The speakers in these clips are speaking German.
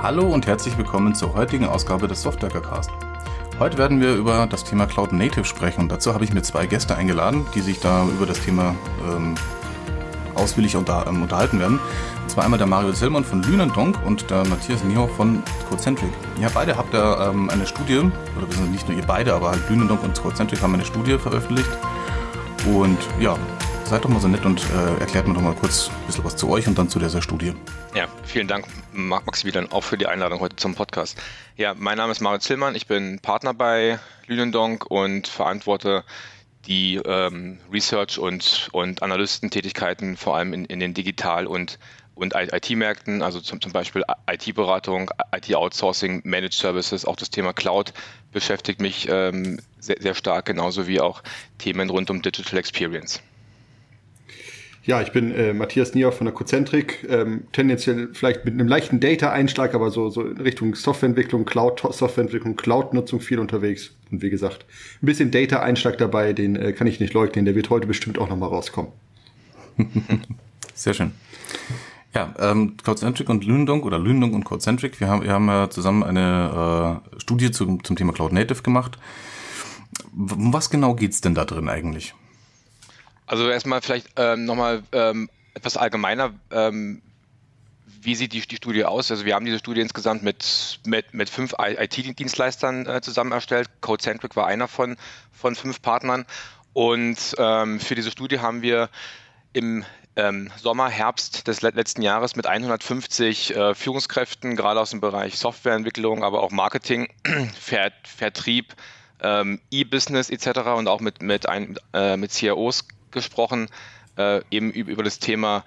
Hallo und herzlich willkommen zur heutigen Ausgabe des Software Cast. Heute werden wir über das Thema Cloud Native sprechen und dazu habe ich mir zwei Gäste eingeladen, die sich da über das Thema ähm, ausführlich unter, ähm, unterhalten werden. Und zwar einmal der Mario Zillmann von Lünendonk und der Matthias Niehoff von Codecentric. Ja, beide habt ihr ähm, eine Studie, oder wir nicht nur ihr beide, aber halt Lünendonk und Codecentric haben eine Studie veröffentlicht. Und ja, seid doch mal so nett und äh, erklärt mir doch mal kurz ein bisschen was zu euch und dann zu dieser Studie. Ja, vielen Dank, Maximilian, auch für die Einladung heute zum Podcast. Ja, mein Name ist Mario Zillmann, ich bin Partner bei Lünendonk und verantworte die ähm, Research- und, und Analystentätigkeiten vor allem in, in den Digital- und, und IT-Märkten, also zum, zum Beispiel IT-Beratung, IT-Outsourcing, Managed Services, auch das Thema Cloud beschäftigt mich ähm, sehr, sehr stark, genauso wie auch Themen rund um Digital Experience. Ja, ich bin äh, Matthias Nier von der Cozentric, ähm, tendenziell vielleicht mit einem leichten Data-Einschlag, aber so, so in Richtung Softwareentwicklung, Cloud-Softwareentwicklung, Cloud-Nutzung viel unterwegs. Und wie gesagt, ein bisschen Data-Einschlag dabei, den äh, kann ich nicht leugnen, der wird heute bestimmt auch nochmal rauskommen. Sehr schön. Ja, ähm, Cloudcentric und Lündung oder Lündung und Cloudcentric, wir haben, wir haben ja zusammen eine äh, Studie zum, zum Thema Cloud Native gemacht. Um was genau geht's denn da drin eigentlich? Also erstmal vielleicht ähm, nochmal ähm, etwas allgemeiner. Ähm, wie sieht die, die Studie aus? Also wir haben diese Studie insgesamt mit, mit, mit fünf IT-Dienstleistern äh, zusammen erstellt. Codecentric war einer von, von fünf Partnern. Und ähm, für diese Studie haben wir im ähm, Sommer, Herbst des letzten Jahres mit 150 äh, Führungskräften, gerade aus dem Bereich Softwareentwicklung, aber auch Marketing, Ver Vertrieb, ähm, E-Business etc. und auch mit, mit, ein, äh, mit CROs gesprochen, äh, eben über, das Thema,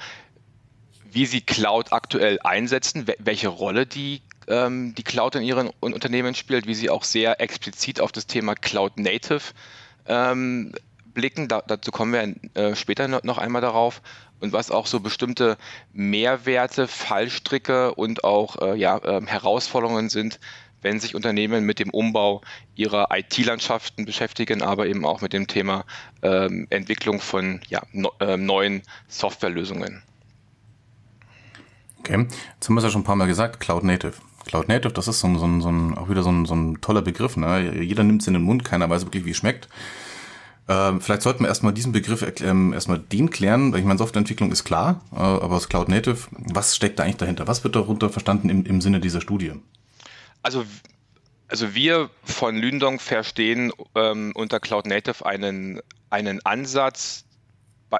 wie sie Cloud aktuell einsetzen, welche Rolle die, ähm, die Cloud in ihren Unternehmen spielt, wie sie auch sehr explizit auf das Thema Cloud Native ähm, blicken. Da, dazu kommen wir äh, später noch einmal darauf. Und was auch so bestimmte Mehrwerte, Fallstricke und auch äh, ja, äh, Herausforderungen sind, wenn sich Unternehmen mit dem Umbau ihrer IT-Landschaften beschäftigen, aber eben auch mit dem Thema ähm, Entwicklung von ja, no, äh, neuen Softwarelösungen. Okay, jetzt haben wir es ja schon ein paar Mal gesagt, Cloud Native. Cloud Native, das ist so ein, so ein, so ein auch wieder so ein, so ein toller Begriff. Ne? Jeder nimmt es in den Mund, keiner weiß wirklich, wie es schmeckt. Ähm, vielleicht sollten wir erstmal diesen Begriff ähm, erstmal den klären, weil ich meine, Softwareentwicklung ist klar, äh, aber das Cloud Native, was steckt da eigentlich dahinter? Was wird darunter verstanden im, im Sinne dieser Studie? Also, also wir von Lündong verstehen ähm, unter Cloud Native einen, einen Ansatz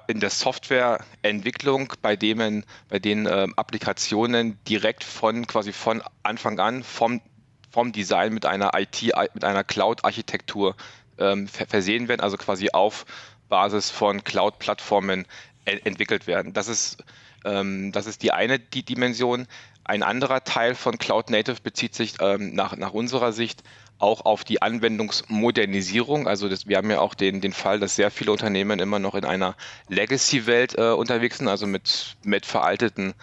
in der Softwareentwicklung, bei dem bei den ähm, Applikationen direkt von quasi von Anfang an vom, vom Design mit einer IT, mit einer Cloud-Architektur ähm, versehen werden, also quasi auf Basis von Cloud-Plattformen entwickelt werden. Das ist, ähm, das ist die eine die Dimension. Ein anderer Teil von Cloud Native bezieht sich ähm, nach, nach unserer Sicht auch auf die Anwendungsmodernisierung. Also das, wir haben ja auch den, den Fall, dass sehr viele Unternehmen immer noch in einer Legacy-Welt äh, unterwegs sind, also mit, mit veralteten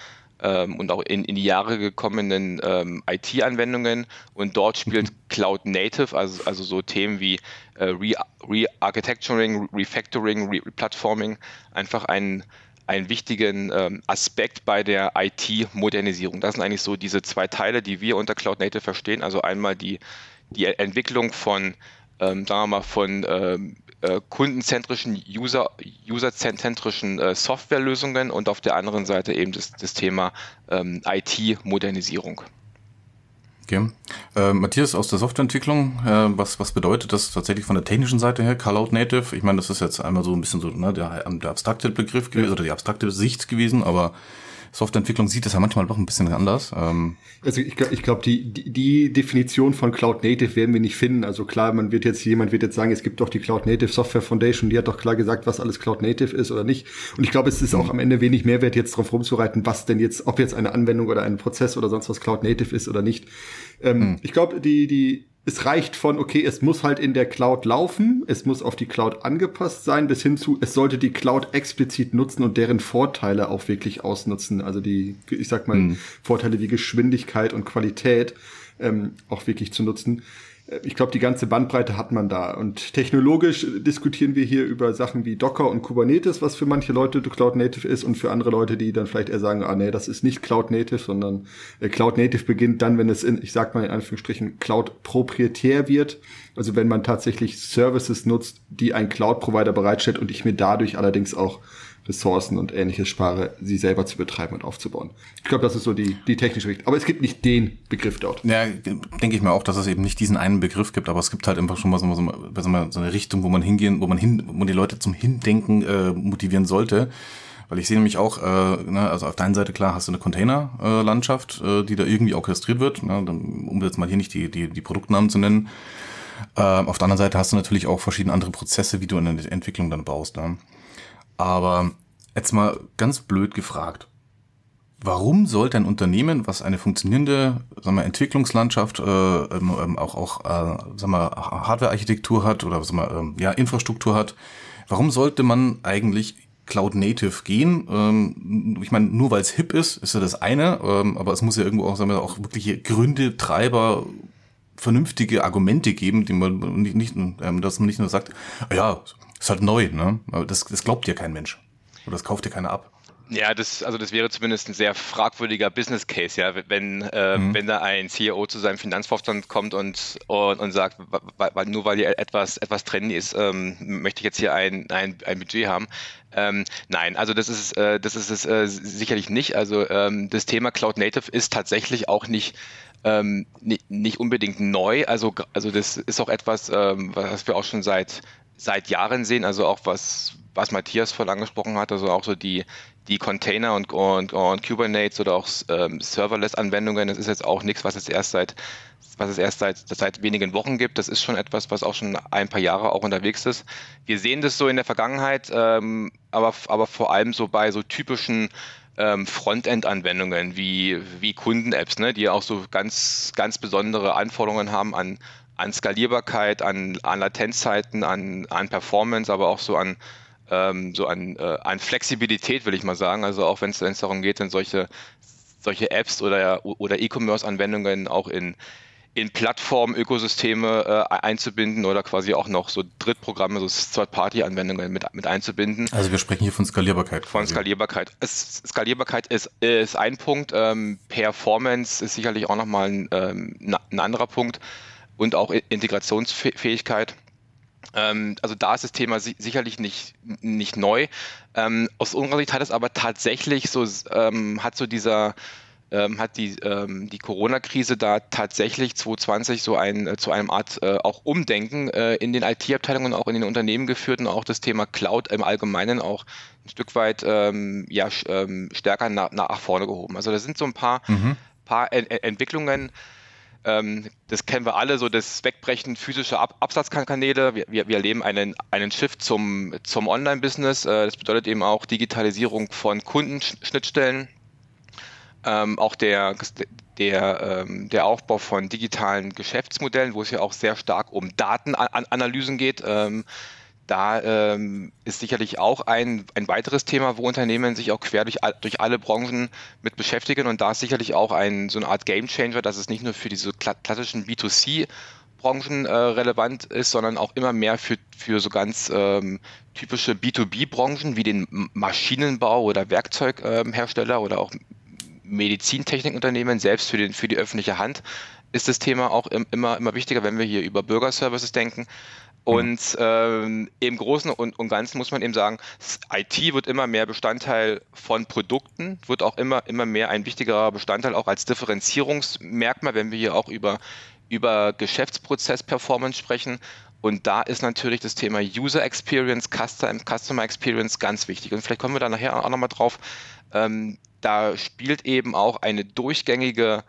ähm, und auch in, in die Jahre gekommenen ähm, IT-Anwendungen. Und dort spielt Cloud Native, also, also so Themen wie äh, Re-Architecturing, Refactoring, Re-Platforming, einfach einen einen wichtigen ähm, Aspekt bei der IT-Modernisierung. Das sind eigentlich so diese zwei Teile, die wir unter Cloud Native verstehen. Also einmal die, die Entwicklung von, ähm, sagen wir mal, von ähm, äh, kundenzentrischen, User, userzentrischen äh, Softwarelösungen und auf der anderen Seite eben das, das Thema ähm, IT-Modernisierung. Okay. Äh, Matthias aus der Softwareentwicklung, äh, was, was bedeutet das tatsächlich von der technischen Seite her, Cloud Native? Ich meine, das ist jetzt einmal so ein bisschen so ne, der, der abstrakte Begriff gewesen oder die abstrakte Sicht gewesen, aber Softwareentwicklung sieht das ja manchmal doch ein bisschen anders. Ähm also ich, ich glaube, die, die, Definition von Cloud Native werden wir nicht finden. Also klar, man wird jetzt, jemand wird jetzt sagen, es gibt doch die Cloud Native Software Foundation, die hat doch klar gesagt, was alles Cloud Native ist oder nicht. Und ich glaube, es ist auch am Ende wenig Mehrwert, jetzt drauf rumzureiten, was denn jetzt, ob jetzt eine Anwendung oder ein Prozess oder sonst was Cloud Native ist oder nicht. Ähm, hm. Ich glaube, die, die, es reicht von, okay, es muss halt in der Cloud laufen, es muss auf die Cloud angepasst sein, bis hin zu, es sollte die Cloud explizit nutzen und deren Vorteile auch wirklich ausnutzen. Also die, ich sag mal, mhm. Vorteile wie Geschwindigkeit und Qualität ähm, auch wirklich zu nutzen. Ich glaube, die ganze Bandbreite hat man da. Und technologisch diskutieren wir hier über Sachen wie Docker und Kubernetes, was für manche Leute Cloud Native ist und für andere Leute, die dann vielleicht eher sagen, ah nee, das ist nicht Cloud Native, sondern äh, Cloud Native beginnt dann, wenn es in, ich sag mal in Anführungsstrichen, Cloud proprietär wird. Also wenn man tatsächlich Services nutzt, die ein Cloud-Provider bereitstellt und ich mir dadurch allerdings auch Ressourcen und ähnliches spare, sie selber zu betreiben und aufzubauen. Ich glaube, das ist so die, die technische Richtung. Aber es gibt nicht den Begriff dort. Ja, denke ich mir auch, dass es eben nicht diesen einen Begriff gibt, aber es gibt halt einfach schon mal so, so, so eine Richtung, wo man hingehen, wo man hin, wo man die Leute zum Hindenken äh, motivieren sollte. Weil ich sehe nämlich auch, äh, ne, also auf der Seite klar hast du eine Containerlandschaft, äh, die da irgendwie orchestriert wird, ne, um jetzt mal hier nicht die, die, die Produktnamen zu nennen. Äh, auf der anderen Seite hast du natürlich auch verschiedene andere Prozesse, wie du eine Entwicklung dann baust. Ne? Aber jetzt mal ganz blöd gefragt. Warum sollte ein Unternehmen, was eine funktionierende sagen wir, Entwicklungslandschaft, äh, ähm, ähm auch, auch äh, sagen wir, Hardware-Architektur hat oder sagen wir, ähm, ja, Infrastruktur hat, warum sollte man eigentlich Cloud Native gehen? Ähm, ich meine, nur weil es hip ist, ist ja das eine, ähm, aber es muss ja irgendwo auch, sagen wir, auch wirkliche Gründe, Treiber, vernünftige Argumente geben, die man nicht, nicht ähm, dass man nicht nur sagt, ja, ist halt neu, ne? Aber das, das glaubt dir kein Mensch. Oder das kauft dir keiner ab. Ja, das, also das wäre zumindest ein sehr fragwürdiger Business Case, ja, wenn, äh, mhm. wenn da ein CEO zu seinem Finanzvorstand kommt und, und, und sagt, nur weil hier etwas, etwas trendy ist, ähm, möchte ich jetzt hier ein, ein, ein Budget haben. Ähm, nein, also das ist, äh, das ist es äh, sicherlich nicht. Also ähm, das Thema Cloud Native ist tatsächlich auch nicht ähm, nicht unbedingt neu. Also, also das ist auch etwas, ähm, was wir auch schon seit seit Jahren sehen, also auch was, was Matthias vorhin angesprochen hat, also auch so die, die Container und, und, und Kubernetes oder auch ähm, Serverless-Anwendungen, das ist jetzt auch nichts, was es erst seit was es erst seit, seit wenigen Wochen gibt. Das ist schon etwas, was auch schon ein paar Jahre auch unterwegs ist. Wir sehen das so in der Vergangenheit, ähm, aber, aber vor allem so bei so typischen ähm, Frontend-Anwendungen wie, wie Kunden-Apps, ne, die auch so ganz, ganz besondere Anforderungen haben an, an Skalierbarkeit, an, an Latenzzeiten, an, an Performance, aber auch so an, ähm, so an, äh, an Flexibilität, will ich mal sagen. Also auch wenn es darum geht, dann solche, solche Apps oder, oder E-Commerce-Anwendungen auch in, in Plattform-Ökosysteme äh, einzubinden oder quasi auch noch so Drittprogramme, so Third-Party-Anwendungen mit, mit einzubinden. Also wir sprechen hier von Skalierbarkeit. Von quasi. Skalierbarkeit. Es, Skalierbarkeit ist, ist ein Punkt. Ähm, Performance ist sicherlich auch nochmal ein, ähm, ein anderer Punkt und auch Integrationsfähigkeit. Ähm, also da ist das Thema sicherlich nicht, nicht neu. Ähm, aus unserer Sicht hat es aber tatsächlich so, ähm, hat so dieser, hat die, die Corona-Krise da tatsächlich 2020 so ein, äh, zu einem Art äh, auch Umdenken äh, in den IT-Abteilungen und auch in den Unternehmen geführt und auch das Thema Cloud im Allgemeinen auch ein Stück weit ja, stärker nach, nach vorne gehoben. Also da sind so ein paar, mhm. paar Ent Entwicklungen, das kennen wir alle, so das Wegbrechen physischer Ab Absatzkanäle. Wir, wir, wir, erleben einen, einen Shift zum, zum Online-Business. Äh, das bedeutet eben auch Digitalisierung von Kundenschnittstellen. Ähm, auch der, der, ähm, der Aufbau von digitalen Geschäftsmodellen, wo es ja auch sehr stark um Datenanalysen geht. Ähm, da ähm, ist sicherlich auch ein, ein weiteres Thema, wo Unternehmen sich auch quer durch, durch alle Branchen mit beschäftigen und da ist sicherlich auch ein, so eine Art Game Changer, dass es nicht nur für diese klassischen B2C Branchen äh, relevant ist, sondern auch immer mehr für, für so ganz ähm, typische B2B-Branchen wie den Maschinenbau oder Werkzeughersteller ähm, oder auch Medizintechnikunternehmen, selbst für, den, für die öffentliche Hand ist das Thema auch immer, immer wichtiger, wenn wir hier über Bürgerservices denken. Und ähm, im Großen und, und, Ganzen muss man eben sagen, IT wird immer mehr Bestandteil von Produkten, wird auch immer, immer mehr ein wichtigerer Bestandteil auch als Differenzierungsmerkmal, wenn wir hier auch über, über Geschäftsprozess-Performance sprechen. Und da ist natürlich das Thema User Experience, Customer Experience ganz wichtig. Und vielleicht kommen wir da nachher auch nochmal drauf. Ähm, da spielt eben auch eine durchgängige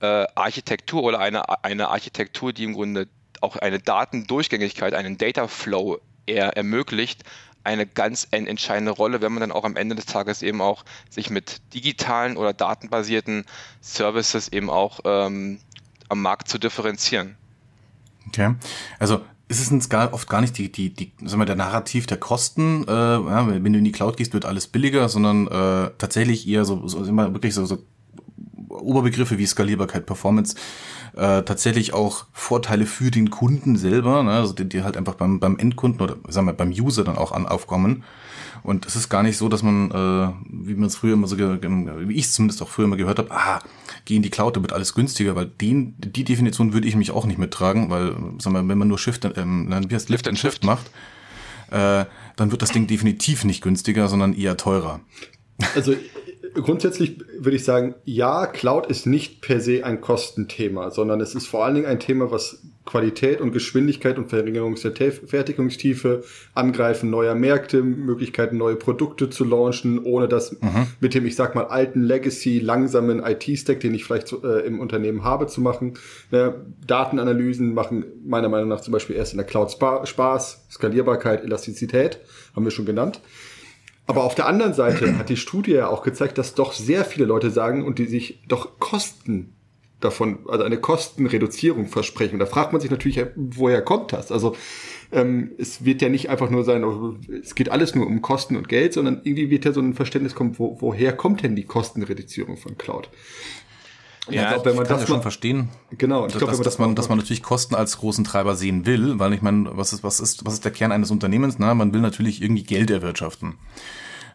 äh, Architektur oder eine, eine Architektur, die im Grunde auch eine Datendurchgängigkeit, einen Data Flow eher ermöglicht, eine ganz entscheidende Rolle, wenn man dann auch am Ende des Tages eben auch sich mit digitalen oder datenbasierten Services eben auch ähm, am Markt zu differenzieren. Okay, also ist es uns gar, oft gar nicht die, die, die, sagen wir, der Narrativ der Kosten, äh, ja, wenn du in die Cloud gehst, wird alles billiger, sondern äh, tatsächlich eher so, so immer wirklich so, so Oberbegriffe wie Skalierbarkeit, Performance äh, tatsächlich auch Vorteile für den Kunden selber, ne? also die, die halt einfach beim, beim Endkunden oder sagen wir beim User dann auch an, aufkommen. Und es ist gar nicht so, dass man, äh, wie man es früher immer so, wie ich es zumindest auch früher immer gehört habe, ah, geh in die Cloud, da wird alles günstiger, weil den, die Definition würde ich mich auch nicht mittragen, weil, sagen wir, wenn man nur Shift, ähm, wie heißt Lift and Shift, Shift macht, äh, dann wird das Ding definitiv nicht günstiger, sondern eher teurer. Also grundsätzlich würde ich sagen, ja, Cloud ist nicht per se ein Kostenthema, sondern es ist vor allen Dingen ein Thema, was Qualität und Geschwindigkeit und Verringerung der Fertigungstiefe, Angreifen neuer Märkte, Möglichkeiten, neue Produkte zu launchen, ohne dass mhm. mit dem, ich sag mal, alten Legacy, langsamen IT-Stack, den ich vielleicht äh, im Unternehmen habe, zu machen. Ne, Datenanalysen machen meiner Meinung nach zum Beispiel erst in der Cloud Spaß, Skalierbarkeit, Elastizität, haben wir schon genannt. Aber auf der anderen Seite hat die Studie ja auch gezeigt, dass doch sehr viele Leute sagen und die sich doch Kosten davon, also eine Kostenreduzierung versprechen. Und da fragt man sich natürlich, woher kommt das? Also ähm, es wird ja nicht einfach nur sein, oh, es geht alles nur um Kosten und Geld, sondern irgendwie wird ja so ein Verständnis kommen, wo, woher kommt denn die Kostenreduzierung von Cloud? Und ja, glaub, wenn man das ja schon verstehen. Genau. Ich glaube, dass, dass man, dass man natürlich Kosten als großen Treiber sehen will, weil ich meine, was ist, was ist, was ist der Kern eines Unternehmens? Na, man will natürlich irgendwie Geld erwirtschaften.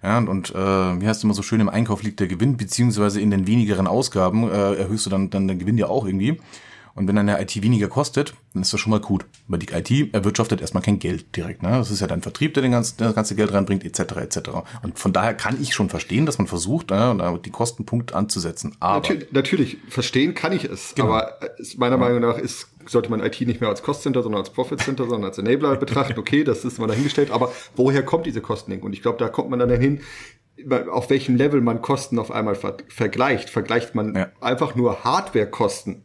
Ja, und äh, wie heißt immer so schön, im Einkauf liegt der Gewinn, beziehungsweise in den wenigeren Ausgaben äh, erhöhst du dann, dann den Gewinn ja auch irgendwie. Und wenn deine IT weniger kostet, dann ist das schon mal gut. Weil die IT erwirtschaftet erstmal kein Geld direkt. Ne? Das ist ja dein Vertrieb, der den ganzen, das ganze Geld reinbringt, etc. etc. Und von daher kann ich schon verstehen, dass man versucht, ne, die Kostenpunkte anzusetzen. Aber natürlich, natürlich, verstehen kann ich es. Genau. Aber meiner. Meinung nach ist, sollte man IT nicht mehr als Cost Center, sondern als Profit Center, sondern als Enabler betrachten. Okay, das ist mal dahingestellt. Aber woher kommt diese Kostenlenkung? Und ich glaube, da kommt man dann dahin, auf welchem Level man Kosten auf einmal ver vergleicht. Vergleicht man ja. einfach nur Hardware-Kosten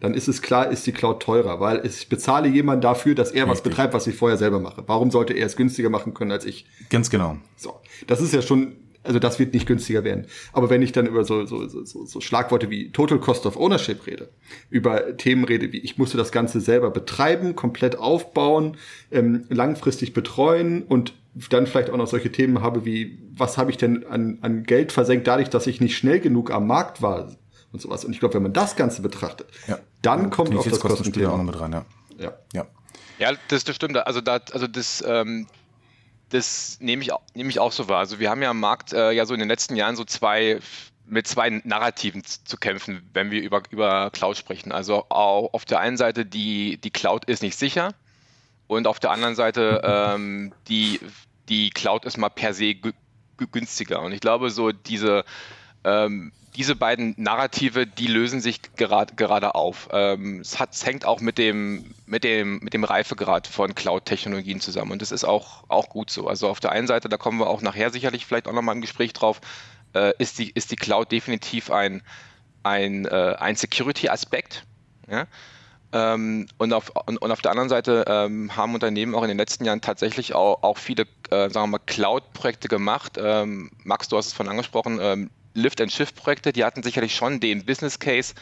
dann ist es klar, ist die Cloud teurer, weil ich bezahle jemanden dafür, dass er Richtig. was betreibt, was ich vorher selber mache. Warum sollte er es günstiger machen können als ich? Ganz genau. So, das ist ja schon, also das wird nicht günstiger werden. Aber wenn ich dann über so, so, so, so Schlagworte wie Total Cost of Ownership rede, über Themen rede wie ich musste das Ganze selber betreiben, komplett aufbauen, ähm, langfristig betreuen und dann vielleicht auch noch solche Themen habe wie, was habe ich denn an, an Geld versenkt, dadurch, dass ich nicht schnell genug am Markt war, und sowas. Und ich glaube, wenn man das Ganze betrachtet, ja. dann ja, kommt auch das Kostenspiel auch noch mit rein. Ja, ja. ja. ja das, das stimmt. Also, da, also das, ähm, das nehme ich, nehme ich auch so wahr. Also wir haben ja am Markt äh, ja so in den letzten Jahren so zwei mit zwei Narrativen zu kämpfen, wenn wir über, über Cloud sprechen. Also auf der einen Seite, die, die Cloud ist nicht sicher und auf der anderen Seite, ähm, die, die Cloud ist mal per se günstiger. Und ich glaube, so diese, ähm, diese beiden Narrative, die lösen sich gerade, gerade auf. Ähm, es, hat, es hängt auch mit dem, mit, dem, mit dem Reifegrad von Cloud-Technologien zusammen und das ist auch, auch gut so. Also auf der einen Seite, da kommen wir auch nachher sicherlich vielleicht auch nochmal im Gespräch drauf, äh, ist, die, ist die Cloud definitiv ein, ein, äh, ein Security-Aspekt. Ja? Ähm, und, auf, und, und, auf der anderen Seite ähm, haben Unternehmen auch in den letzten Jahren tatsächlich auch, auch viele, äh, Cloud-Projekte gemacht. Ähm, Max, du hast es von angesprochen, ähm, Lift-and-Shift-Projekte, die hatten sicherlich schon den Business Case,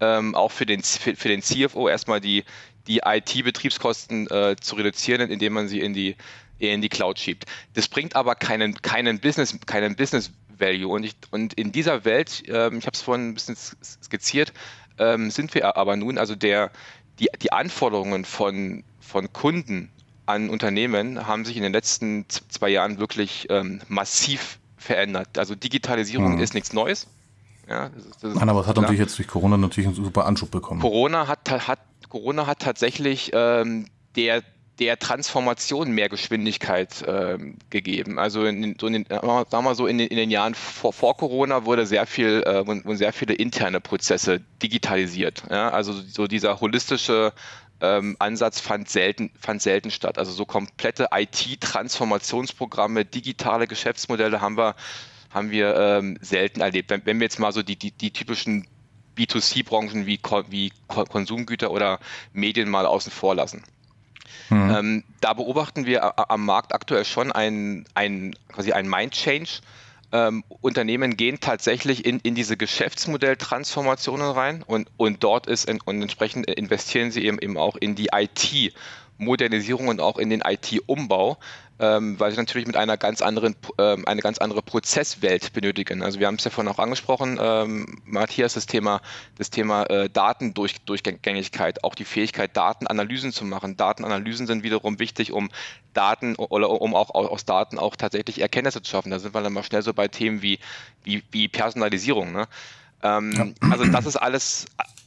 ähm, auch für den, für, für, den CFO erstmal die, die IT-Betriebskosten äh, zu reduzieren, indem man sie in die, in die Cloud schiebt. Das bringt aber keinen, keinen Business, keinen Business Value. Und, ich, und in dieser Welt, ähm, ich habe es vorhin ein bisschen skizziert, ähm, sind wir aber nun, also der, die, die Anforderungen von, von Kunden an Unternehmen haben sich in den letzten zwei Jahren wirklich ähm, massiv verändert. Also Digitalisierung mhm. ist nichts Neues. Ja, das ist, das Nein, aber es hat natürlich jetzt durch Corona natürlich einen super Anschub bekommen. Corona hat, hat, Corona hat tatsächlich ähm, der, der Transformation mehr Geschwindigkeit ähm, gegeben. Also in, so in den, sagen wir mal so in den, in den Jahren vor, vor Corona wurde sehr viel, äh, wurden sehr viele interne Prozesse digitalisiert. Ja? Also so dieser holistische ähm, Ansatz fand selten, fand selten statt. Also so komplette IT-Transformationsprogramme, digitale Geschäftsmodelle haben wir, haben wir ähm, selten erlebt. Wenn, wenn, wir jetzt mal so die, die, die typischen B2C-Branchen wie, wie Konsumgüter oder Medien mal außen vor lassen. Mhm. Ähm, da beobachten wir am Markt aktuell schon ein, ein, quasi ein Mind-Change ähm, Unternehmen gehen tatsächlich in, in diese Geschäftsmodelltransformationen rein und, und dort ist in, und entsprechend investieren sie eben, eben auch in die IT, IT-Modernisierung und auch in den IT-Umbau, ähm, weil sie natürlich mit einer ganz anderen, ähm, eine ganz andere Prozesswelt benötigen. Also wir haben es ja vorhin auch angesprochen, ähm, Matthias, das Thema, das Thema äh, Datendurchgängigkeit, auch die Fähigkeit, Datenanalysen zu machen. Datenanalysen sind wiederum wichtig, um Daten oder um auch aus Daten auch tatsächlich Erkenntnisse zu schaffen. Da sind wir dann mal schnell so bei Themen wie, wie, wie Personalisierung. Ne? Ähm, ja. Also das ist alles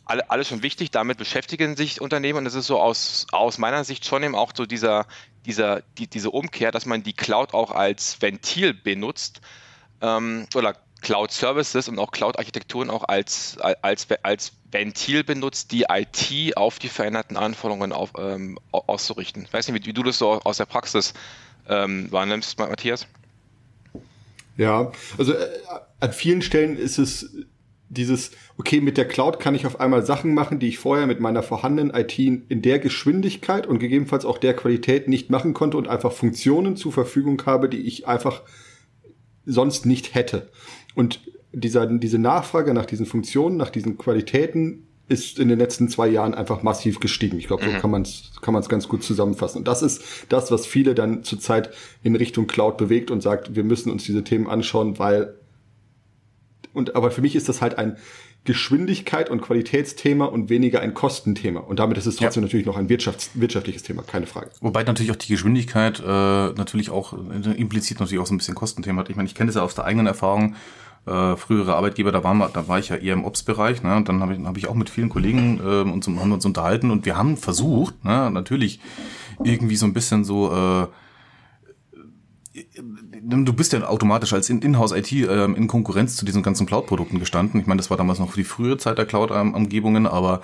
alles schon wichtig, damit beschäftigen sich Unternehmen und es ist so aus, aus meiner Sicht schon eben auch so dieser, dieser, die, diese Umkehr, dass man die Cloud auch als Ventil benutzt ähm, oder Cloud Services und auch Cloud-Architekturen auch als, als, als Ventil benutzt, die IT auf die veränderten Anforderungen auf, ähm, auszurichten. Ich weiß nicht, wie, wie, du das so aus der Praxis ähm, wahrnimmst, Matthias. Ja, also äh, an vielen Stellen ist es dieses, okay, mit der Cloud kann ich auf einmal Sachen machen, die ich vorher mit meiner vorhandenen IT in der Geschwindigkeit und gegebenenfalls auch der Qualität nicht machen konnte und einfach Funktionen zur Verfügung habe, die ich einfach sonst nicht hätte. Und dieser, diese Nachfrage nach diesen Funktionen, nach diesen Qualitäten ist in den letzten zwei Jahren einfach massiv gestiegen. Ich glaube, so mhm. kann man es kann man's ganz gut zusammenfassen. Und das ist das, was viele dann zurzeit in Richtung Cloud bewegt und sagt, wir müssen uns diese Themen anschauen, weil und aber für mich ist das halt ein Geschwindigkeit und Qualitätsthema und weniger ein Kostenthema. Und damit ist es trotzdem ja. natürlich noch ein Wirtschafts wirtschaftliches Thema, keine Frage. Wobei natürlich auch die Geschwindigkeit äh, natürlich auch äh, implizit natürlich auch so ein bisschen Kostenthema hat. Ich meine, ich kenne das ja aus der eigenen Erfahrung. Äh, frühere Arbeitgeber, da, waren wir, da war ich ja eher im Ops-Bereich, ne? Und dann habe ich, hab ich auch mit vielen Kollegen äh, uns, haben uns unterhalten und wir haben versucht, ne, natürlich irgendwie so ein bisschen so äh, du bist ja automatisch als Inhouse-IT ähm, in Konkurrenz zu diesen ganzen Cloud-Produkten gestanden. Ich meine, das war damals noch für die frühere Zeit der Cloud-Umgebungen, aber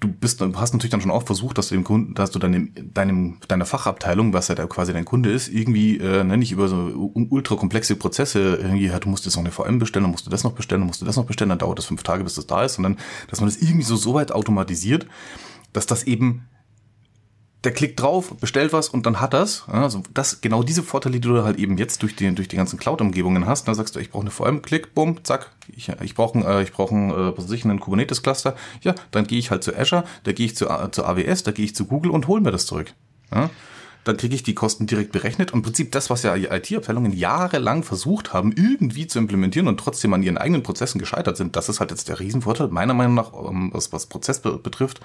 du bist, hast natürlich dann schon auch versucht, dass du dem Kunden, dass du deinem, deinem, deiner Fachabteilung, was ja da quasi dein Kunde ist, irgendwie, äh, ne, nicht über so ultra komplexe Prozesse irgendwie, ja, du musst jetzt noch eine VM bestellen, dann musst du das noch bestellen, dann musst du das noch bestellen, dann dauert das fünf Tage, bis das da ist, dann, dass man das irgendwie so, so weit automatisiert, dass das eben der klickt drauf, bestellt was und dann hat das. Also das genau diese Vorteile, die du halt eben jetzt durch die durch die ganzen Cloud-Umgebungen hast. Da sagst du, ich brauche eine VM, klick, bumm, zack. Ich, ich brauche äh, ich brauche äh, was weiß ich, einen Kubernetes-Cluster. Ja, dann gehe ich halt zu Azure, da gehe ich zu, zu AWS, da gehe ich zu Google und hole mir das zurück. Ja? Dann kriege ich die Kosten direkt berechnet. Und im Prinzip das, was ja IT-Abteilungen jahrelang versucht haben, irgendwie zu implementieren und trotzdem an ihren eigenen Prozessen gescheitert sind, das ist halt jetzt der Riesenvorteil, meiner Meinung nach, ähm, was, was Prozess betrifft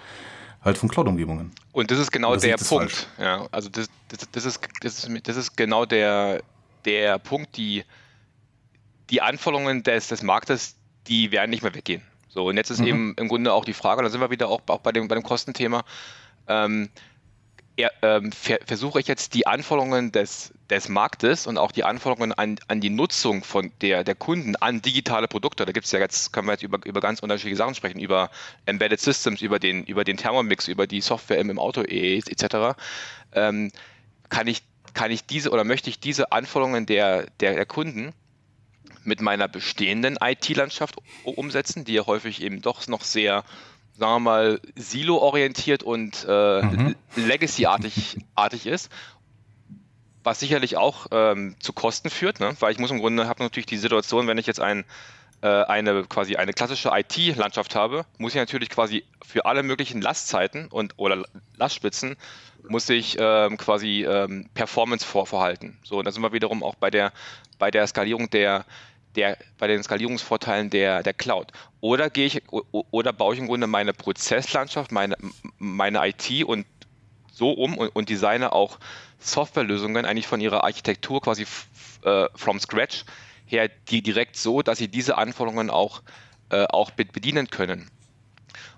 halt von Cloud-Umgebungen. Und das ist genau der Punkt. Ja, also das, das, das, ist, das, ist, das ist genau der, der Punkt, die, die Anforderungen des, des Marktes, die werden nicht mehr weggehen. So, und jetzt ist mhm. eben im Grunde auch die Frage, da sind wir wieder auch, auch bei, dem, bei dem Kostenthema, ähm, er, ähm, ver versuche ich jetzt die Anforderungen des, des Marktes und auch die Anforderungen an, an die Nutzung von der, der Kunden an digitale Produkte. Da gibt es ja jetzt, können wir jetzt über, über ganz unterschiedliche Sachen sprechen, über Embedded Systems, über den, über den Thermomix, über die Software im, im Auto etc. Ähm, kann ich, kann ich diese oder möchte ich diese Anforderungen der, der, der Kunden mit meiner bestehenden IT-Landschaft umsetzen, die ja häufig eben doch noch sehr sagen wir mal, Silo-orientiert und äh, mhm. Legacy-artig artig ist. Was sicherlich auch ähm, zu Kosten führt, ne? weil ich muss im Grunde, habe natürlich die Situation, wenn ich jetzt ein, äh, eine quasi eine klassische IT-Landschaft habe, muss ich natürlich quasi für alle möglichen Lastzeiten und oder Lastspitzen muss ich ähm, quasi ähm, Performance vor, vorhalten. So, und da sind wir wiederum auch bei der, bei der Skalierung der, der, bei den Skalierungsvorteilen der, der Cloud. Oder gehe ich oder baue ich im Grunde meine Prozesslandschaft, meine, meine IT und so um und, und designe auch Softwarelösungen eigentlich von ihrer Architektur quasi äh, from scratch her, die direkt so, dass sie diese Anforderungen auch, äh, auch bedienen können.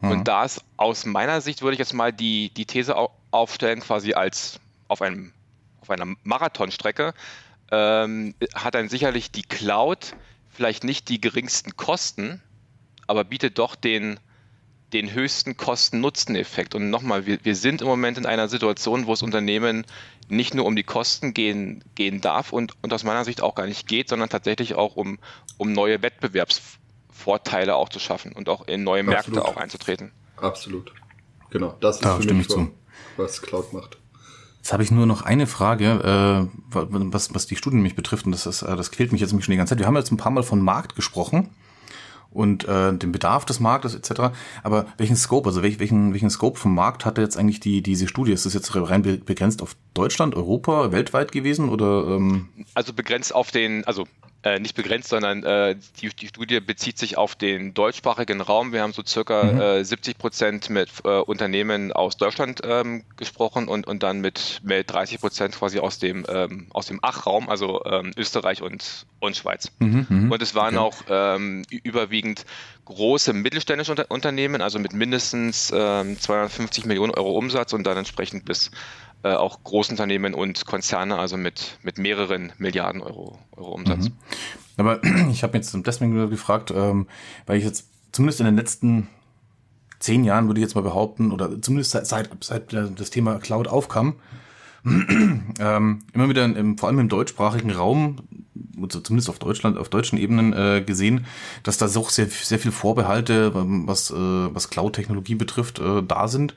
Mhm. Und da ist aus meiner Sicht, würde ich jetzt mal die, die These aufstellen, quasi als auf, einem, auf einer Marathonstrecke, ähm, hat dann sicherlich die Cloud vielleicht nicht die geringsten Kosten, aber bietet doch den, den höchsten Kosten-Nutzen-Effekt. Und nochmal, wir, wir sind im Moment in einer Situation, wo das Unternehmen nicht nur um die Kosten gehen, gehen darf und, und aus meiner Sicht auch gar nicht geht, sondern tatsächlich auch um, um neue Wettbewerbsvorteile auch zu schaffen und auch in neue Absolut. Märkte auch einzutreten. Absolut. Genau, das ist da für mich, zu. was Cloud macht. Jetzt habe ich nur noch eine Frage, äh, was, was die Studien mich betrifft, und das, ist, äh, das quält mich jetzt nämlich schon die ganze Zeit. Wir haben jetzt ein paar Mal von Markt gesprochen. und äh, den Bedarf des Marktes etc. Aber welchen Scope, also welch, welchen, welchen Scope vom Markt hatte jetzt eigentlich die, diese Studie? Ist das jetzt rein begrenzt auf Deutschland, Europa, weltweit gewesen oder? Ähm? Also begrenzt auf den, also äh, nicht begrenzt, sondern äh, die, die Studie bezieht sich auf den deutschsprachigen Raum. Wir haben so circa mhm. äh, 70 Prozent mit äh, Unternehmen aus Deutschland ähm, gesprochen und, und dann mit, mit 30 Prozent quasi aus dem, ähm, aus dem Ach-Raum, also ähm, Österreich und, und Schweiz. Mhm, mh. Und es waren okay. auch ähm, überwiegend große mittelständische Unter Unternehmen, also mit mindestens 250 ähm, Millionen Euro Umsatz und dann entsprechend bis äh, auch Großunternehmen und Konzerne, also mit, mit mehreren Milliarden Euro, Euro Umsatz. Mhm. Aber ich habe jetzt deswegen gefragt, ähm, weil ich jetzt zumindest in den letzten zehn Jahren würde ich jetzt mal behaupten, oder zumindest seit, seit, seit das Thema Cloud aufkam, ähm, immer wieder im, vor allem im deutschsprachigen Raum, zumindest auf Deutschland, auf deutschen Ebenen äh, gesehen, dass da auch sehr, sehr viel Vorbehalte, was, äh, was Cloud-Technologie betrifft, äh, da sind.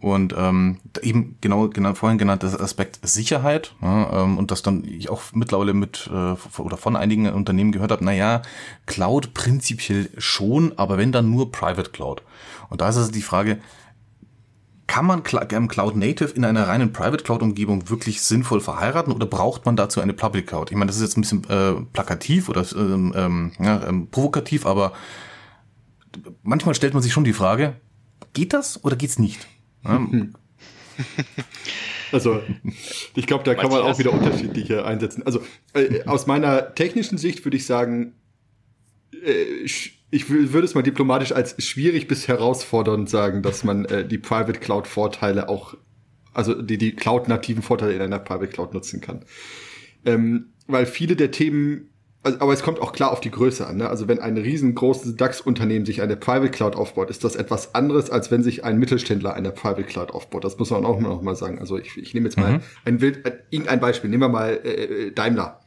Und ähm, eben genau, genau vorhin genannt das Aspekt Sicherheit ja, ähm, und das dann ich auch mittlerweile mit äh, oder von einigen Unternehmen gehört habe, naja, Cloud prinzipiell schon, aber wenn dann nur Private Cloud. Und da ist also die Frage, kann man ähm, Cloud Native in einer reinen Private Cloud Umgebung wirklich sinnvoll verheiraten oder braucht man dazu eine Public Cloud? Ich meine, das ist jetzt ein bisschen äh, plakativ oder ähm, ähm, ja, ähm, provokativ, aber manchmal stellt man sich schon die Frage, geht das oder geht's nicht? Also, ich glaube, da kann man auch wieder unterschiedliche einsetzen. Also, äh, aus meiner technischen Sicht würde ich sagen, äh, ich würde es mal diplomatisch als schwierig bis herausfordernd sagen, dass man äh, die Private Cloud Vorteile auch, also die, die Cloud-nativen Vorteile in einer Private Cloud nutzen kann. Ähm, weil viele der Themen aber es kommt auch klar auf die Größe an. Ne? Also wenn ein riesengroßes DAX-Unternehmen sich eine Private Cloud aufbaut, ist das etwas anderes, als wenn sich ein Mittelständler eine Private Cloud aufbaut. Das muss man auch noch mal sagen. Also ich, ich nehme jetzt mal mhm. ein Wild, äh, irgendein Beispiel. Nehmen wir mal äh, Daimler.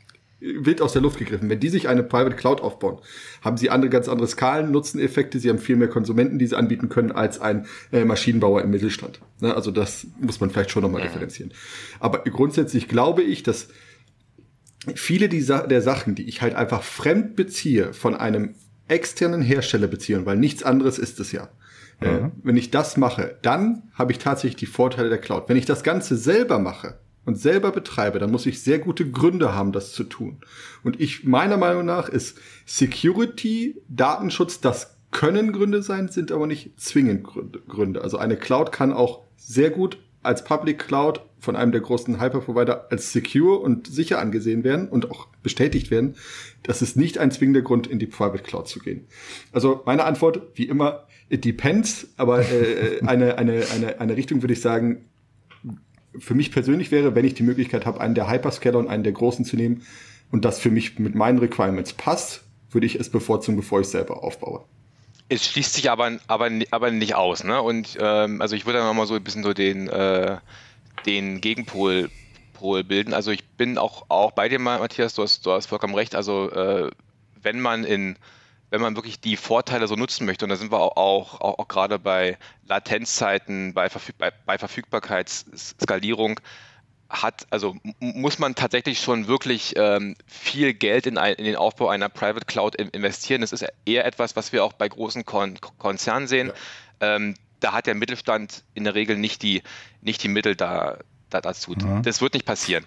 Wild aus der Luft gegriffen. Wenn die sich eine Private Cloud aufbauen, haben sie andere ganz andere Skalen, Nutzeneffekte, sie haben viel mehr Konsumenten, die sie anbieten können, als ein äh, Maschinenbauer im Mittelstand. Ne? Also das muss man vielleicht schon nochmal ja. differenzieren. Aber grundsätzlich glaube ich, dass viele dieser, der Sachen, die ich halt einfach fremd beziehe, von einem externen Hersteller beziehe, weil nichts anderes ist es ja. Äh, mhm. Äh, wenn ich das mache, dann habe ich tatsächlich die Vorteile der Cloud. Wenn ich das Ganze selber mache und selber betreibe, dann muss ich sehr gute Gründe haben, das zu tun. Und ich, meiner Meinung nach, ist Security, Datenschutz, das können Gründe sein, sind aber nicht zwingend Gründe. Also eine Cloud kann auch sehr gut als Public Cloud von einem der großen Hyperprovider als secure und sicher angesehen werden und auch bestätigt werden, das ist nicht ein zwingender Grund, in die Private Cloud zu gehen. Also meine Antwort, wie immer, it depends, aber äh, eine, eine, eine, eine Richtung würde ich sagen, für mich persönlich wäre, wenn ich die Möglichkeit habe, einen der Hyperscaler und einen der großen zu nehmen und das für mich mit meinen Requirements passt, würde ich es bevorzugen, bevor ich selber aufbaue. Es schließt sich aber, aber, aber nicht aus, ne? Und ähm, also ich würde dann nochmal so ein bisschen so den, äh, den Gegenpol Pol bilden. Also ich bin auch, auch bei dir, Matthias, du hast, du hast vollkommen recht. Also äh, wenn man in wenn man wirklich die Vorteile so nutzen möchte, und da sind wir auch, auch, auch, auch gerade bei Latenzzeiten, bei, Verfüg bei, bei Verfügbarkeitsskalierung, hat, also muss man tatsächlich schon wirklich ähm, viel Geld in, ein, in, den Aufbau einer Private Cloud investieren. Das ist eher etwas, was wir auch bei großen Kon Konzernen sehen. Ja. Ähm, da hat der Mittelstand in der Regel nicht die, nicht die Mittel da, da dazu. Mhm. Das wird nicht passieren.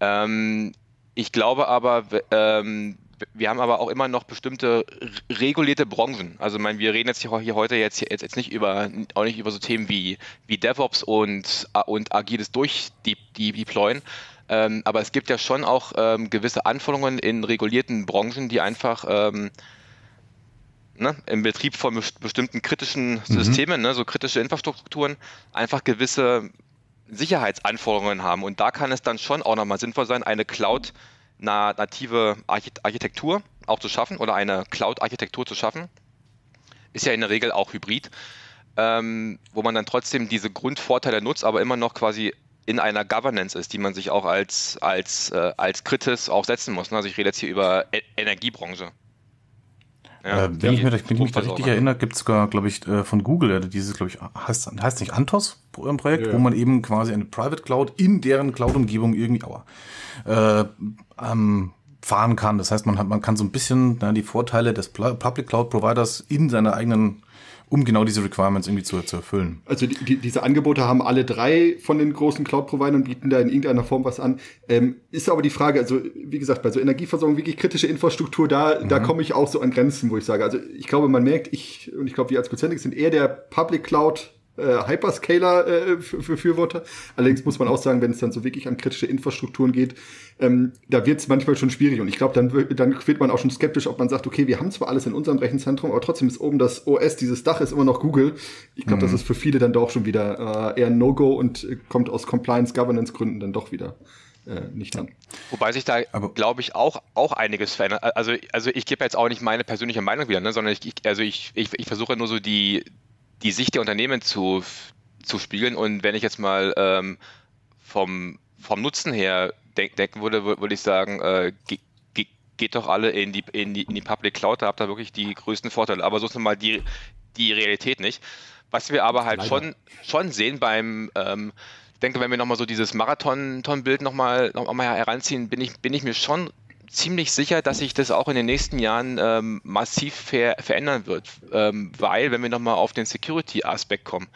Ähm, ich glaube aber, ähm, wir haben aber auch immer noch bestimmte regulierte Branchen. Also, ich meine, wir reden jetzt hier, hier heute jetzt, jetzt, jetzt nicht über, auch nicht über so Themen wie, wie DevOps und, und agiles Durchdeployen. Ähm, aber es gibt ja schon auch ähm, gewisse Anforderungen in regulierten Branchen, die einfach ähm, ne, im Betrieb von bestimmten kritischen mhm. Systemen, mhm. ne, so kritische Infrastrukturen, einfach gewisse Sicherheitsanforderungen haben. Und da kann es dann schon auch nochmal sinnvoll sein, eine Cloud- native Architektur auch zu schaffen oder eine Cloud-Architektur zu schaffen. Ist ja in der Regel auch hybrid, ähm, wo man dann trotzdem diese Grundvorteile nutzt, aber immer noch quasi in einer Governance ist, die man sich auch als, als, äh, als Kritis auch setzen muss. Also ich rede jetzt hier über e Energiebranche. Ja, äh, wenn ich mich, wenn ich mich richtig erinnere, gibt es sogar, glaube ich, äh, von Google, äh, dieses, glaube ich, heißt, heißt nicht Antos Projekt, ja. wo man eben quasi eine Private Cloud in deren Cloud-Umgebung irgendwie, aua, äh, ähm, fahren kann. Das heißt, man hat, man kann so ein bisschen na, die Vorteile des Public Cloud Providers in seiner eigenen um genau diese Requirements irgendwie zu, zu erfüllen. Also die, die, diese Angebote haben alle drei von den großen Cloud-Providern, bieten da in irgendeiner Form was an. Ähm, ist aber die Frage, also wie gesagt, bei so Energieversorgung, wirklich kritische Infrastruktur, da, mhm. da komme ich auch so an Grenzen, wo ich sage, also ich glaube, man merkt, ich und ich glaube, wir als Cozentrix sind eher der Public Cloud äh, Hyperscaler-Befürworter. Äh, Allerdings muss man auch sagen, wenn es dann so wirklich an kritische Infrastrukturen geht, ähm, da wird es manchmal schon schwierig. Und ich glaube, dann, dann wird man auch schon skeptisch, ob man sagt, okay, wir haben zwar alles in unserem Rechenzentrum, aber trotzdem ist oben das OS, dieses Dach ist immer noch Google. Ich glaube, mhm. das ist für viele dann doch schon wieder äh, eher ein No-Go und kommt aus Compliance-Governance-Gründen dann doch wieder äh, nicht an. Wobei sich da, glaube ich, auch, auch einiges verändert. Also, also ich gebe jetzt auch nicht meine persönliche Meinung wieder, ne, sondern ich, also ich, ich, ich versuche nur so die, die Sicht der Unternehmen zu, zu spiegeln. Und wenn ich jetzt mal ähm, vom, vom Nutzen her denk, denken würde, würde ich sagen, äh, ge, ge, geht doch alle in die, in, die, in die Public Cloud, da habt ihr wirklich die größten Vorteile. Aber so ist nun mal die, die Realität nicht. Was wir aber halt schon, schon sehen beim, ähm, ich denke, wenn wir nochmal so dieses Marathon-Bild nochmal noch mal heranziehen, bin ich, bin ich mir schon ziemlich sicher, dass sich das auch in den nächsten Jahren ähm, massiv ver verändern wird, ähm, weil, wenn wir nochmal auf den Security-Aspekt kommen,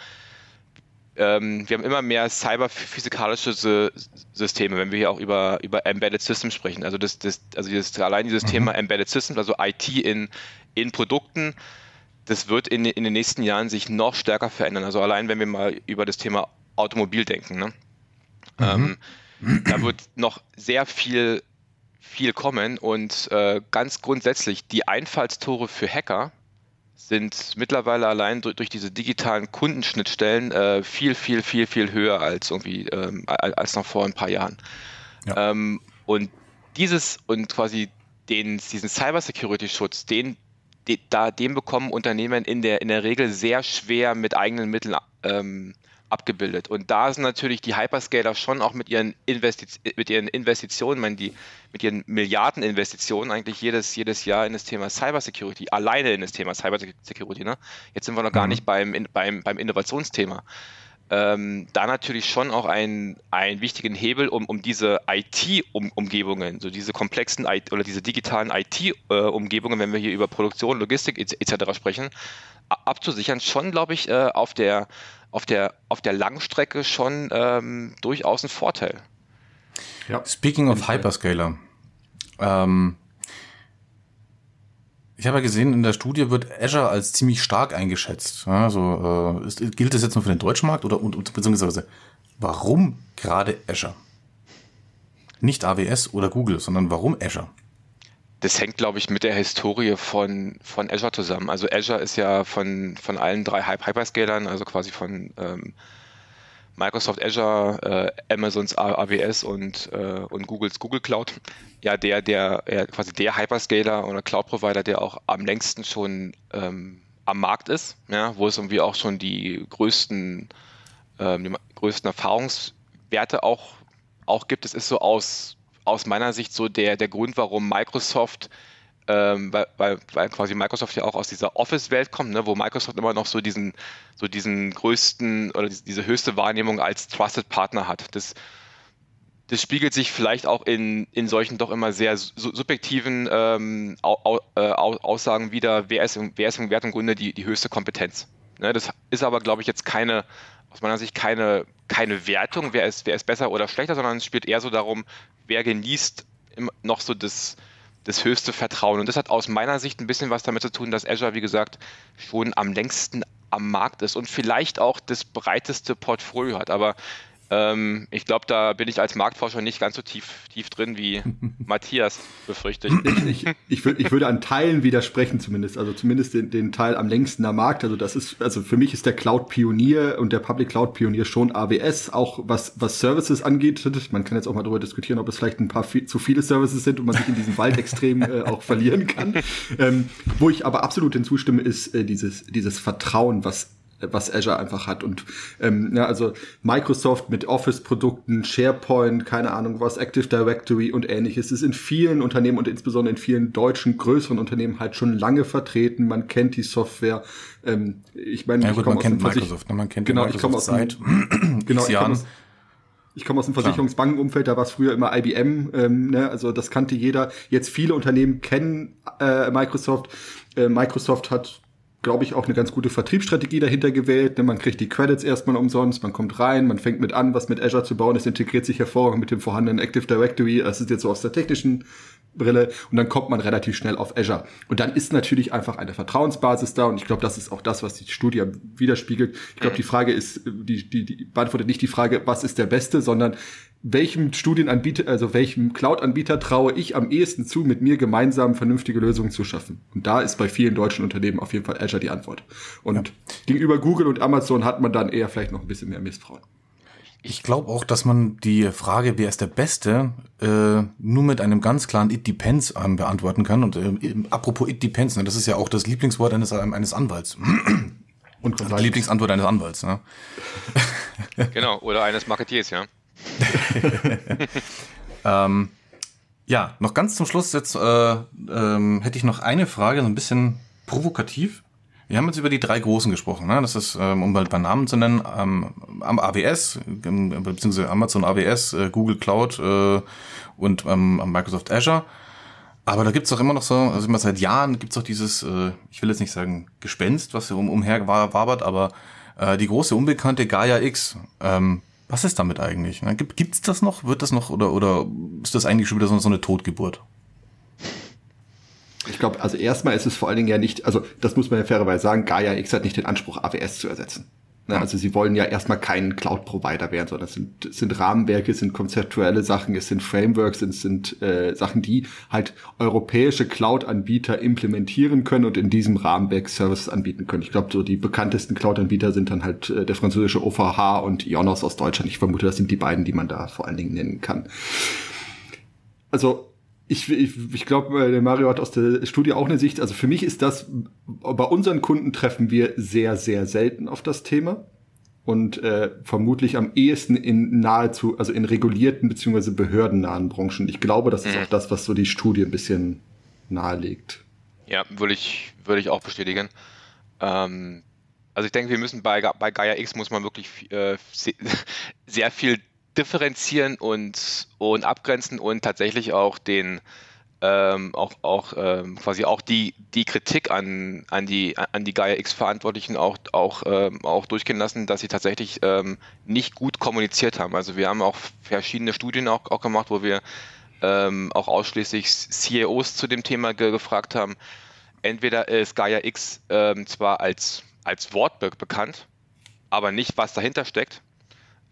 ähm, wir haben immer mehr cyberphysikalische Systeme, wenn wir hier auch über, über Embedded Systems sprechen. Also, das, das, also dieses, allein dieses mhm. Thema Embedded Systems, also IT in, in Produkten, das wird in, in den nächsten Jahren sich noch stärker verändern. Also allein, wenn wir mal über das Thema Automobil denken. Ne? Mhm. Ähm, da wird noch sehr viel viel kommen und äh, ganz grundsätzlich die Einfallstore für Hacker sind mittlerweile allein durch, durch diese digitalen Kundenschnittstellen äh, viel, viel, viel, viel höher als irgendwie ähm, als noch vor ein paar Jahren. Ja. Ähm, und dieses und quasi den, diesen Cybersecurity-Schutz, den, den, da, den bekommen Unternehmen in der, in der Regel sehr schwer mit eigenen Mitteln ähm, abgebildet. Und da sind natürlich die Hyperscaler schon auch mit ihren, Investiz mit ihren Investitionen, meine, die, mit ihren Milliardeninvestitionen eigentlich jedes, jedes Jahr in das Thema Cybersecurity, alleine in das Thema Cybersecurity. Ne? Jetzt sind wir noch gar mhm. nicht beim, in, beim, beim Innovationsthema. Ähm, da natürlich schon auch einen, einen wichtigen Hebel, um, um diese IT-Umgebungen, so diese komplexen IT oder diese digitalen IT-Umgebungen, wenn wir hier über Produktion, Logistik etc. sprechen, abzusichern, schon, glaube ich, äh, auf der auf der, auf der Langstrecke schon ähm, durchaus ein Vorteil. Ja. Speaking of Hyperscaler. Ähm, ich habe ja gesehen, in der Studie wird Azure als ziemlich stark eingeschätzt. Also äh, ist, gilt das jetzt nur für den deutschen Markt oder und, beziehungsweise warum gerade Azure? Nicht AWS oder Google, sondern warum Azure? das hängt, glaube ich, mit der Historie von, von Azure zusammen. Also Azure ist ja von, von allen drei Hyperscalern, also quasi von ähm, Microsoft Azure, äh, Amazons AWS und, äh, und Googles Google Cloud, ja der, der, ja, quasi der Hyperscaler oder Cloud Provider, der auch am längsten schon ähm, am Markt ist, ja, wo es irgendwie auch schon die größten, ähm, die größten Erfahrungswerte auch, auch gibt. Es ist so aus aus meiner Sicht so der, der Grund, warum Microsoft, ähm, weil, weil, weil quasi Microsoft ja auch aus dieser Office-Welt kommt, ne, wo Microsoft immer noch so diesen, so diesen größten oder diese höchste Wahrnehmung als Trusted Partner hat. Das, das spiegelt sich vielleicht auch in, in solchen doch immer sehr subjektiven ähm, au, äh, Aussagen wieder, wer ist, wer ist im Wert im Grunde die, die höchste Kompetenz. Ne, das ist aber, glaube ich, jetzt keine, aus meiner Sicht keine, keine Wertung, wer ist, wer ist besser oder schlechter, sondern es spielt eher so darum, wer genießt noch so das, das höchste Vertrauen. Und das hat aus meiner Sicht ein bisschen was damit zu tun, dass Azure, wie gesagt, schon am längsten am Markt ist und vielleicht auch das breiteste Portfolio hat. Aber ähm, ich glaube, da bin ich als Marktforscher nicht ganz so tief, tief drin wie Matthias, befürchte ich. Ich, ich, würd, ich würde an Teilen widersprechen zumindest, also zumindest den, den Teil am längsten am Markt. Also das ist, also für mich ist der Cloud-Pionier und der Public Cloud-Pionier schon AWS, auch was, was Services angeht. Man kann jetzt auch mal darüber diskutieren, ob es vielleicht ein paar viel, zu viele Services sind und man sich in diesem Wald extrem äh, auch verlieren kann. Ähm, wo ich aber absolut hinzustimme, ist äh, dieses, dieses Vertrauen, was was Azure einfach hat. Und ähm, ja, also Microsoft mit Office-Produkten, SharePoint, keine Ahnung was, Active Directory und ähnliches ist in vielen Unternehmen und insbesondere in vielen deutschen größeren Unternehmen halt schon lange vertreten. Man kennt die Software. Ähm, ich meine, ja, gut, man kennt Microsoft, ne? man kennt genau, ich komme aus seit genau, ich Jahren. Aus, Ich komme aus dem Versicherungsbankenumfeld, da war es früher immer IBM, ähm, ne? also das kannte jeder. Jetzt viele Unternehmen kennen äh, Microsoft. Äh, Microsoft hat, glaube ich, auch eine ganz gute Vertriebsstrategie dahinter gewählt. Ne? Man kriegt die Credits erstmal umsonst, man kommt rein, man fängt mit an, was mit Azure zu bauen. Es integriert sich hervorragend mit dem vorhandenen Active Directory. Das ist jetzt so aus der technischen Brille und dann kommt man relativ schnell auf Azure. Und dann ist natürlich einfach eine Vertrauensbasis da und ich glaube, das ist auch das, was die Studie widerspiegelt. Ich glaube, die Frage ist, die, die, die beantwortet nicht die Frage, was ist der Beste, sondern welchem Studienanbieter, also welchem Cloud-Anbieter traue ich am ehesten zu, mit mir gemeinsam vernünftige Lösungen zu schaffen? Und da ist bei vielen deutschen Unternehmen auf jeden Fall Azure die Antwort. Und ja. gegenüber Google und Amazon hat man dann eher vielleicht noch ein bisschen mehr Misstrauen. Ich glaube auch, dass man die Frage, wer ist der Beste, äh, nur mit einem ganz klaren It Depends ähm, beantworten kann. Und äh, apropos It Depends, ne, das ist ja auch das Lieblingswort eines, eines Anwalts. Und die Lieblingsantwort eines Anwalts. Ne? Genau, oder eines Marketiers, ja. ähm, ja, noch ganz zum Schluss jetzt äh, ähm, hätte ich noch eine Frage, so ein bisschen provokativ. Wir haben jetzt über die drei Großen gesprochen. Ne? Das ist, ähm, um mal bei Namen zu nennen, ähm, am AWS, ähm, beziehungsweise Amazon AWS, äh, Google Cloud äh, und ähm, Microsoft Azure. Aber da gibt's doch immer noch so, also immer seit Jahren gibt's doch dieses, äh, ich will jetzt nicht sagen Gespenst, was um, umher wabert, aber äh, die große unbekannte Gaia X. Ähm, was ist damit eigentlich? Ne? Gibt, gibt's das noch? Wird das noch oder, oder ist das eigentlich schon wieder so eine Totgeburt? Ich glaube, also erstmal ist es vor allen Dingen ja nicht, also das muss man ja fairerweise sagen, Gaia X hat nicht den Anspruch, AWS zu ersetzen. Ne, also sie wollen ja erstmal kein Cloud-Provider werden, sondern es sind, es sind Rahmenwerke, es sind konzeptuelle Sachen, es sind Frameworks, es sind äh, Sachen, die halt europäische Cloud-Anbieter implementieren können und in diesem Rahmenwerk Services anbieten können. Ich glaube, so die bekanntesten Cloud-Anbieter sind dann halt äh, der französische OVH und Ionos aus Deutschland. Ich vermute, das sind die beiden, die man da vor allen Dingen nennen kann. Also ich, ich, ich glaube, äh, der Mario hat aus der Studie auch eine Sicht. Also für mich ist das, bei unseren Kunden treffen wir sehr, sehr selten auf das Thema. Und äh, vermutlich am ehesten in nahezu, also in regulierten beziehungsweise behördennahen Branchen. Ich glaube, das ist mhm. auch das, was so die Studie ein bisschen nahelegt. Ja, würde ich, würde ich auch bestätigen. Ähm, also ich denke, wir müssen bei, bei Gaia X muss man wirklich äh, sehr viel differenzieren und, und abgrenzen und tatsächlich auch den ähm, auch, auch ähm, quasi auch die, die Kritik an, an die an die Gaia X Verantwortlichen auch, auch, ähm, auch durchgehen lassen, dass sie tatsächlich ähm, nicht gut kommuniziert haben. Also wir haben auch verschiedene Studien auch, auch gemacht, wo wir ähm, auch ausschließlich CEOs zu dem Thema ge gefragt haben. Entweder ist Gaia X ähm, zwar als, als Wort be bekannt, aber nicht, was dahinter steckt.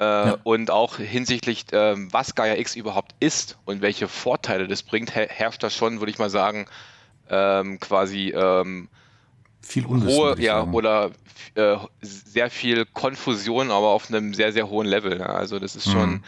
Äh, ja. Und auch hinsichtlich, äh, was Gaia X überhaupt ist und welche Vorteile das bringt, her herrscht das schon, würde ich mal sagen, ähm, quasi ähm, viel Unwissen, hohe, ja, sagen. oder äh, sehr viel Konfusion, aber auf einem sehr, sehr hohen Level. Ja. Also das ist schon, mhm.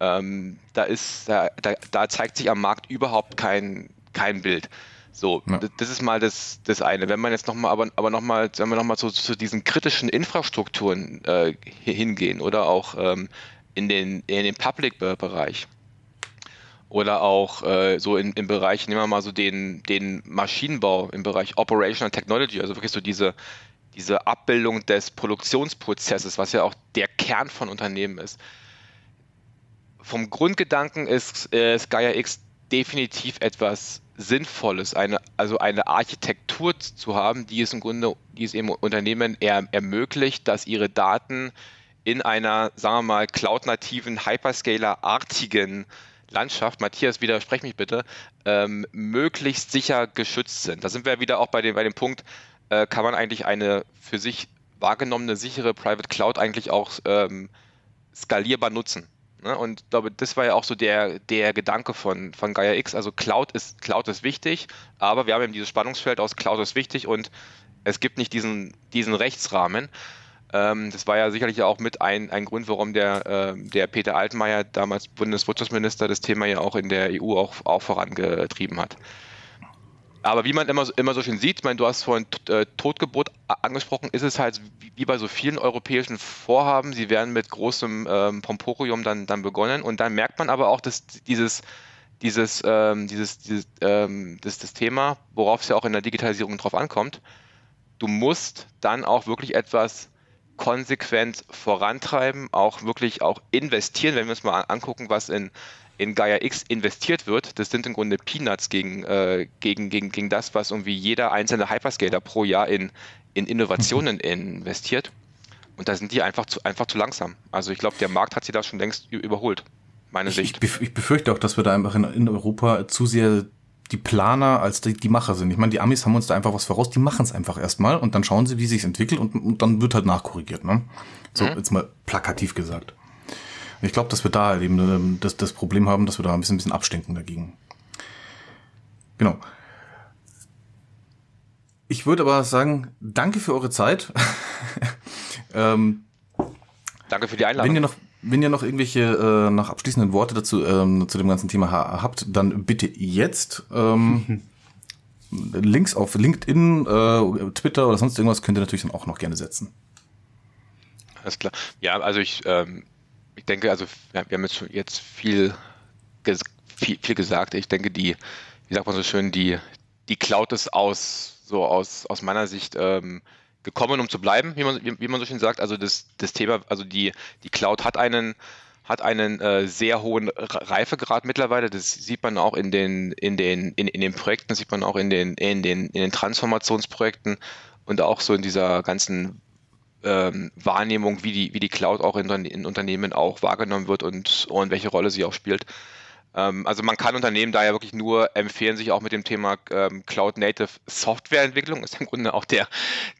ähm, da ist, da, da, da, zeigt sich am Markt überhaupt kein, kein Bild. So, ja. das ist mal das, das eine. Wenn man jetzt nochmal, aber, aber nochmal, wenn wir nochmal zu, zu diesen kritischen Infrastrukturen äh, hingehen oder auch ähm, in den, in den Public-Bereich oder auch äh, so in, im Bereich, nehmen wir mal so den, den Maschinenbau im Bereich Operational Technology, also wirklich so diese, diese Abbildung des Produktionsprozesses, was ja auch der Kern von Unternehmen ist. Vom Grundgedanken ist, äh, Skya X definitiv etwas Sinnvolles, eine, also eine Architektur zu haben, die es im Grunde, die es im Unternehmen eher ermöglicht, dass ihre Daten in einer, sagen wir mal, cloud-nativen, Hyperscaler-artigen Landschaft, Matthias, widersprech mich bitte, ähm, möglichst sicher geschützt sind. Da sind wir wieder auch bei dem, bei dem Punkt, äh, kann man eigentlich eine für sich wahrgenommene sichere Private Cloud eigentlich auch ähm, skalierbar nutzen. Ne? Und ich glaube, das war ja auch so der, der Gedanke von, von Gaia X. Also Cloud ist, Cloud ist wichtig, aber wir haben eben dieses Spannungsfeld aus Cloud ist wichtig und es gibt nicht diesen, diesen Rechtsrahmen. Ähm, das war ja sicherlich auch mit ein, ein Grund, warum der, äh, der Peter Altmaier, damals Bundeswirtschaftsminister, das Thema ja auch in der EU auch, auch vorangetrieben hat. Aber wie man immer, immer so schön sieht, ich meine, du hast vorhin äh, Totgebot angesprochen, ist es halt wie bei so vielen europäischen Vorhaben, sie werden mit großem ähm, Pomporium dann, dann begonnen. Und dann merkt man aber auch, dass dieses, dieses, ähm, dieses, dieses ähm, das, das Thema, worauf es ja auch in der Digitalisierung drauf ankommt, du musst dann auch wirklich etwas konsequent vorantreiben, auch wirklich auch investieren, wenn wir uns mal angucken, was in, in Gaia X investiert wird, das sind im Grunde Peanuts gegen, äh, gegen, gegen, gegen das, was irgendwie jeder einzelne Hyperscaler pro Jahr in, in Innovationen investiert. Und da sind die einfach zu, einfach zu langsam. Also ich glaube, der Markt hat sie da schon längst überholt, meine ich, Sicht. Ich, ich, befürchte auch, dass wir da einfach in, in Europa zu sehr die Planer als die, die Macher sind. Ich meine, die Amis haben uns da einfach was voraus, die machen es einfach erstmal und dann schauen sie, wie sich entwickelt und, und dann wird halt nachkorrigiert. Ne? So, mhm. jetzt mal plakativ gesagt. Ich glaube, dass wir da eben ähm, das, das Problem haben, dass wir da ein bisschen, ein bisschen abstinken dagegen. Genau. Ich würde aber sagen, danke für eure Zeit. ähm, danke für die Einladung. Wenn ihr noch, wenn ihr noch irgendwelche äh, noch abschließenden Worte dazu ähm, zu dem ganzen Thema ha habt, dann bitte jetzt. Ähm, Links auf LinkedIn, äh, Twitter oder sonst irgendwas könnt ihr natürlich dann auch noch gerne setzen. Alles klar. Ja, also ich, ähm, ich denke, also wir haben jetzt, jetzt viel, viel, viel gesagt. Ich denke, die, wie sagt man so schön, die, die Cloud ist aus, so aus, aus meiner Sicht ähm, gekommen, um zu bleiben, wie man, wie, wie, man so schön sagt. Also das, das Thema, also die, die Cloud hat einen, hat einen äh, sehr hohen Reifegrad mittlerweile. Das sieht man auch in den, in den, in, in den Projekten, das sieht man auch in den, in den, in den Transformationsprojekten und auch so in dieser ganzen ähm, Wahrnehmung, wie die, wie die Cloud auch in, in Unternehmen auch wahrgenommen wird und, und welche Rolle sie auch spielt. Ähm, also man kann Unternehmen daher wirklich nur empfehlen, sich auch mit dem Thema ähm, Cloud Native Softwareentwicklung, ist im Grunde auch der,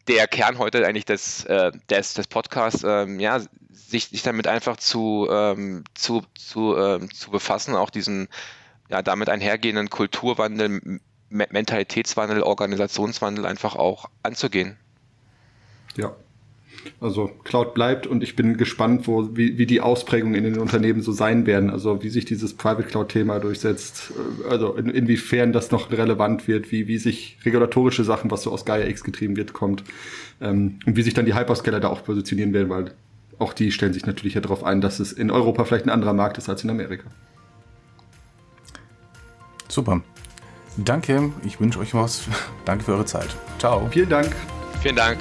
der Kern heute eigentlich des, äh, des, des Podcasts, ähm, ja, sich, sich damit einfach zu, ähm, zu, zu, ähm, zu befassen, auch diesen ja, damit einhergehenden Kulturwandel, Mentalitätswandel, Organisationswandel einfach auch anzugehen. Ja, also Cloud bleibt und ich bin gespannt, wo, wie, wie die Ausprägungen in den Unternehmen so sein werden. Also wie sich dieses Private Cloud-Thema durchsetzt, äh, also in, inwiefern das noch relevant wird, wie, wie sich regulatorische Sachen, was so aus Gaia X getrieben wird, kommt. Ähm, und wie sich dann die Hyperscaler da auch positionieren werden, weil auch die stellen sich natürlich ja darauf ein, dass es in Europa vielleicht ein anderer Markt ist als in Amerika. Super. Danke, ich wünsche euch was. Danke für eure Zeit. Ciao. Vielen Dank. Vielen Dank.